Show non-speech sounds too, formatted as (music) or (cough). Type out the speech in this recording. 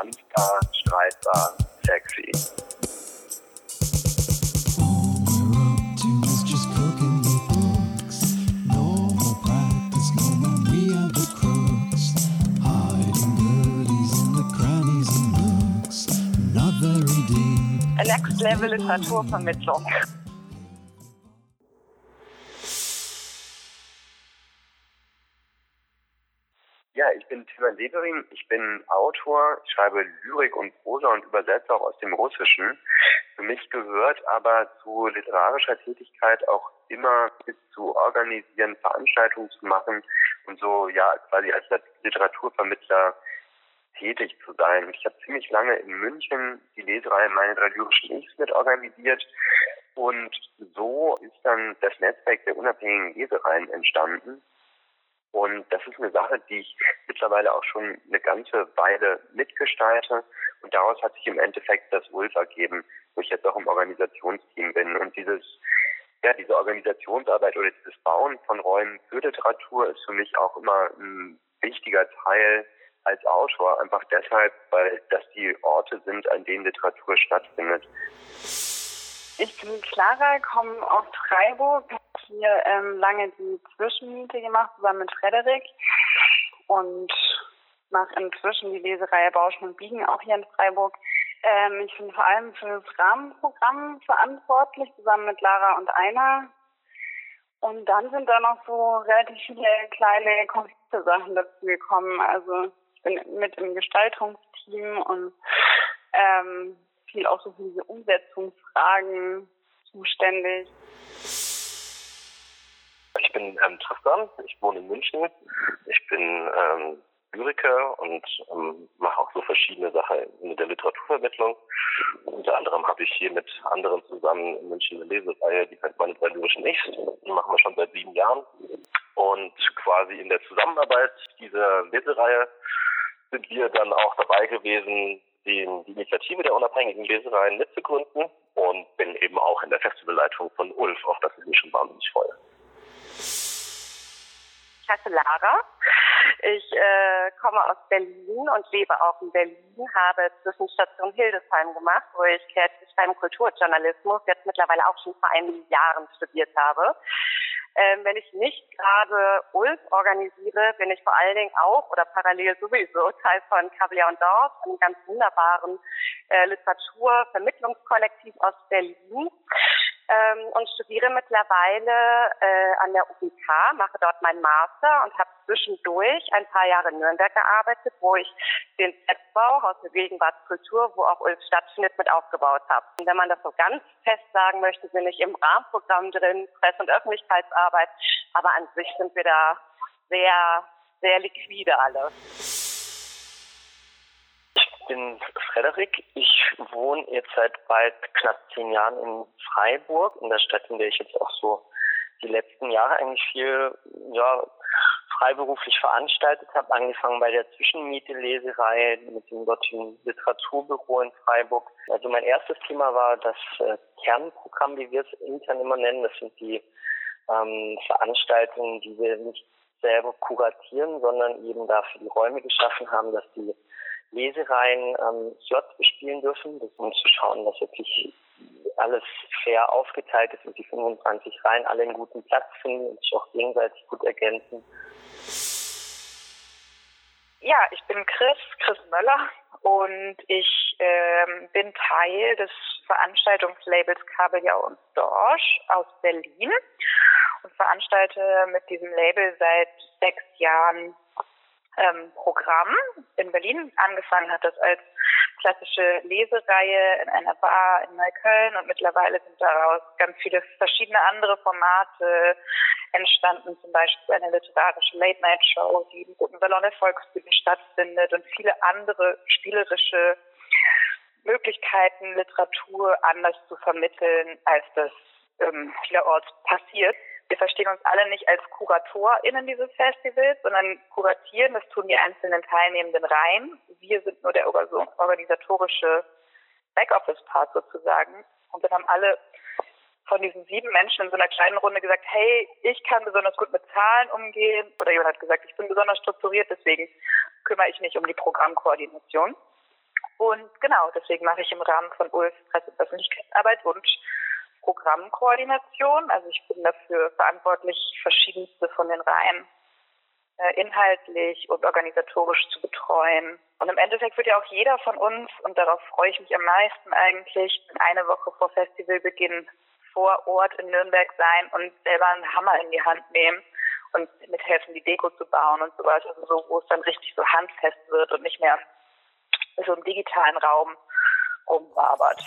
tanzbar, streitbar, sexy. Next Level Literaturvermittlung. Ich bin Timur Leverin, ich bin Autor, ich schreibe Lyrik und Prosa und übersetze auch aus dem Russischen. Für mich gehört aber zu literarischer Tätigkeit auch immer bis zu organisieren, Veranstaltungen zu machen und so ja quasi als Literaturvermittler tätig zu sein. Ich habe ziemlich lange in München die Lesereihe Meine drei lyrischen Ichs mit organisiert und so ist dann das Netzwerk der unabhängigen Lesereien entstanden. Und das ist eine Sache, die ich (laughs) mittlerweile auch schon eine ganze Weile mitgestalte. Und daraus hat sich im Endeffekt das Ulf ergeben, wo ich jetzt auch im Organisationsteam bin. Und dieses, ja, diese Organisationsarbeit oder dieses Bauen von Räumen für Literatur ist für mich auch immer ein wichtiger Teil als Autor, einfach deshalb, weil das die Orte sind, an denen Literatur stattfindet. Ich bin Clara, komme aus Freiburg, hier ähm, lange die Zwischenmiete gemacht, zusammen mit Frederik und mache inzwischen die Lesereihe Bauschen und Biegen, auch hier in Freiburg. Ähm, ich bin vor allem für das Rahmenprogramm verantwortlich, zusammen mit Lara und Einer. Und dann sind da noch so relativ viele kleine konkrete Sachen dazu gekommen. Also ich bin mit im Gestaltungsteam und ähm, viel auch so für diese Umsetzungsfragen zuständig. Ich bin ähm, Tristan, ich wohne in München. Ich bin ähm, Lyriker und ähm, mache auch so verschiedene Sachen in der Literaturvermittlung. Unter anderem habe ich hier mit anderen zusammen in München eine Lesereihe, die nennt meine drei lyrischen Ichs. Die machen wir schon seit sieben Jahren. Und quasi in der Zusammenarbeit dieser Lesereihe sind wir dann auch dabei gewesen, den, die Initiative der unabhängigen Lesereien mitzugründen und bin eben auch in der Festivalleitung von Ulf, auf das ich mich schon wahnsinnig freue. Ich heiße Lara. Ich äh, komme aus Berlin und lebe auch in Berlin, habe Zwischenstation Hildesheim gemacht, wo ich Kreativ Kulturjournalismus jetzt mittlerweile auch schon vor einigen Jahren studiert habe. Ähm, wenn ich nicht gerade Ulf organisiere, bin ich vor allen Dingen auch oder parallel sowieso (laughs) Teil von Cavalier und Dorf, einem ganz wunderbaren äh, Literaturvermittlungskollektiv aus Berlin ähm, und studiere mittlerweile äh, an der UBK, mache dort meinen Master und habe zwischendurch ein paar Jahre in Nürnberg gearbeitet, wo ich den Setbau Haus der Gegenwartskultur, wo auch Ulf stattfindet, mit aufgebaut habe. Und wenn man das so ganz fest sagen möchte, bin ich im Rahmenprogramm drin, Presse- und Öffentlichkeitsarbeit, aber an sich sind wir da sehr, sehr liquide alle bin Frederik. Ich wohne jetzt seit bald knapp zehn Jahren in Freiburg, in der Stadt, in der ich jetzt auch so die letzten Jahre eigentlich viel ja, freiberuflich veranstaltet habe, angefangen bei der Zwischenmiete-Leserei mit dem dortigen Literaturbüro in Freiburg. Also mein erstes Thema war das äh, Kernprogramm, wie wir es intern immer nennen. Das sind die ähm, Veranstaltungen, die wir nicht selber kuratieren, sondern eben dafür die Räume geschaffen haben, dass die Lesereien ähm, Slots bespielen dürfen, um zu schauen, dass wirklich alles fair aufgeteilt ist und die 25 Reihen alle einen guten Platz finden und sich auch gegenseitig gut ergänzen. Ja, ich bin Chris, Chris Möller und ich ähm, bin Teil des Veranstaltungslabels Kabeljau und Dorsch aus Berlin und veranstalte mit diesem Label seit sechs Jahren ähm, Programm in Berlin. Angefangen hat das als klassische Lesereihe in einer Bar in Neukölln und mittlerweile sind daraus ganz viele verschiedene andere Formate entstanden, zum Beispiel eine literarische Late-Night-Show, die im Roten Ballon der Volksbühne stattfindet und viele andere spielerische Möglichkeiten, Literatur anders zu vermitteln, als das ähm, vielerorts passiert wir verstehen uns alle nicht als KuratorInnen dieses Festivals, sondern kuratieren, das tun die einzelnen Teilnehmenden rein. Wir sind nur der organisatorische Backoffice-Part sozusagen. Und dann haben alle von diesen sieben Menschen in so einer kleinen Runde gesagt, hey, ich kann besonders gut mit Zahlen umgehen. Oder jemand hat gesagt, ich bin besonders strukturiert, deswegen kümmere ich mich um die Programmkoordination. Und genau, deswegen mache ich im Rahmen von ULF Presse- und Öffentlichkeitsarbeit und Programmkoordination. Also ich bin dafür verantwortlich, verschiedenste von den Reihen äh, inhaltlich und organisatorisch zu betreuen. Und im Endeffekt wird ja auch jeder von uns, und darauf freue ich mich am meisten eigentlich, eine Woche vor Festivalbeginn vor Ort in Nürnberg sein und selber einen Hammer in die Hand nehmen und mithelfen, die Deko zu bauen und sowas. Also so, wo es dann richtig so handfest wird und nicht mehr so im digitalen Raum rumwabert.